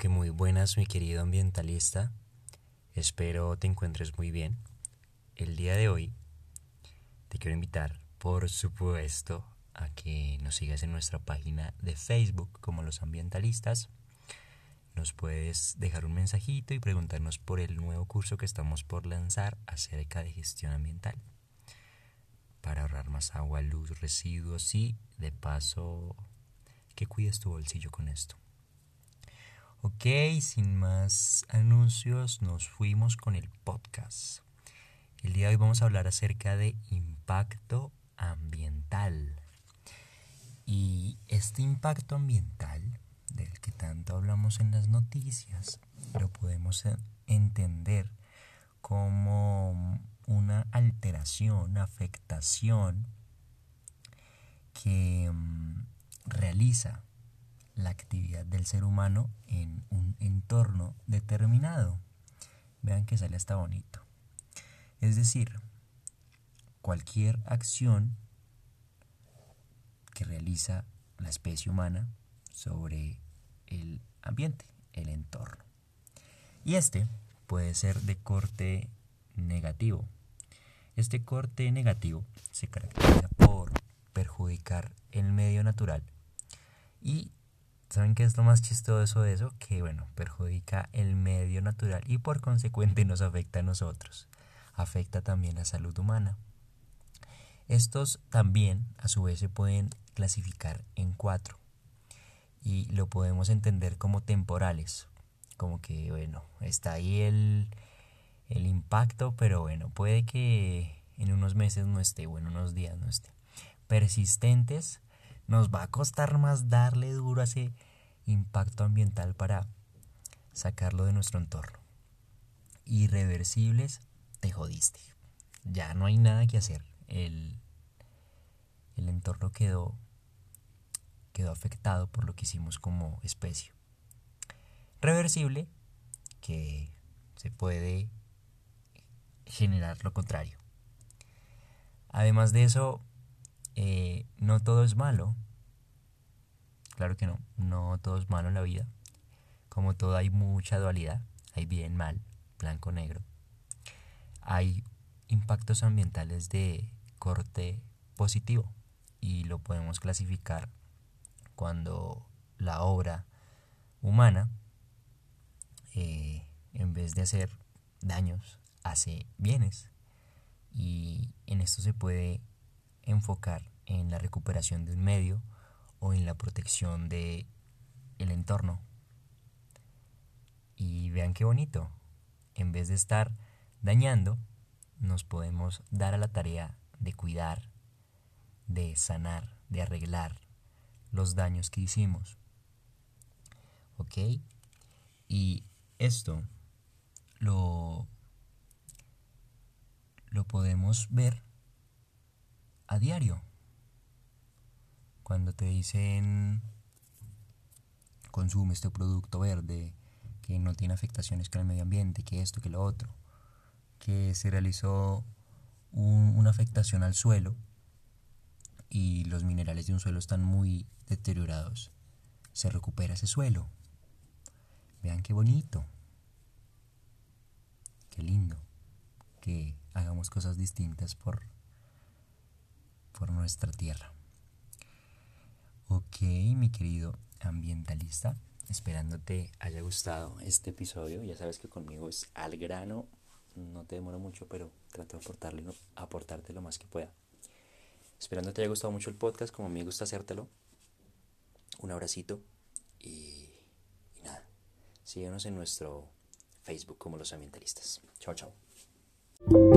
que muy buenas mi querido ambientalista. Espero te encuentres muy bien. El día de hoy te quiero invitar, por supuesto, a que nos sigas en nuestra página de Facebook como los ambientalistas. Nos puedes dejar un mensajito y preguntarnos por el nuevo curso que estamos por lanzar acerca de gestión ambiental. Para ahorrar más agua, luz, residuos y, de paso, que cuides tu bolsillo con esto. Ok, sin más anuncios, nos fuimos con el podcast. El día de hoy vamos a hablar acerca de impacto ambiental. Y este impacto ambiental, del que tanto hablamos en las noticias, lo podemos entender como una alteración, afectación que mm, realiza la actividad del ser humano en un entorno determinado. Vean que sale hasta bonito. Es decir, cualquier acción que realiza la especie humana sobre el ambiente, el entorno. Y este puede ser de corte negativo. Este corte negativo se caracteriza por perjudicar el medio natural y ¿Saben qué es lo más chistoso de eso? Que, bueno, perjudica el medio natural y por consecuente nos afecta a nosotros. Afecta también la salud humana. Estos también, a su vez, se pueden clasificar en cuatro. Y lo podemos entender como temporales. Como que, bueno, está ahí el, el impacto, pero bueno, puede que en unos meses no esté, o en unos días no esté. Persistentes, nos va a costar más darle duro a ese impacto ambiental para sacarlo de nuestro entorno. Irreversibles, te jodiste. Ya no hay nada que hacer. El, el entorno quedó, quedó afectado por lo que hicimos como especie. Reversible, que se puede generar lo contrario. Además de eso, eh, no todo es malo. Claro que no, no todo es malo en la vida. Como todo hay mucha dualidad, hay bien, mal, blanco, negro. Hay impactos ambientales de corte positivo y lo podemos clasificar cuando la obra humana, eh, en vez de hacer daños, hace bienes. Y en esto se puede enfocar en la recuperación de un medio o en la protección de el entorno. Y vean qué bonito. En vez de estar dañando, nos podemos dar a la tarea de cuidar, de sanar, de arreglar los daños que hicimos. ¿Ok? Y esto lo, lo podemos ver a diario. Cuando te dicen consume este producto verde, que no tiene afectaciones con el medio ambiente, que esto, que lo otro, que se realizó una afectación al suelo y los minerales de un suelo están muy deteriorados, se recupera ese suelo. Vean qué bonito, qué lindo que hagamos cosas distintas por, por nuestra tierra. Ok, mi querido ambientalista, esperando te haya gustado este episodio. Ya sabes que conmigo es al grano, no te demoro mucho, pero trato de aportarle, aportarte lo más que pueda. Esperando te haya gustado mucho el podcast, como a mí me gusta hacértelo. Un abracito y, y nada, síguenos en nuestro Facebook como los ambientalistas. Chao, chao.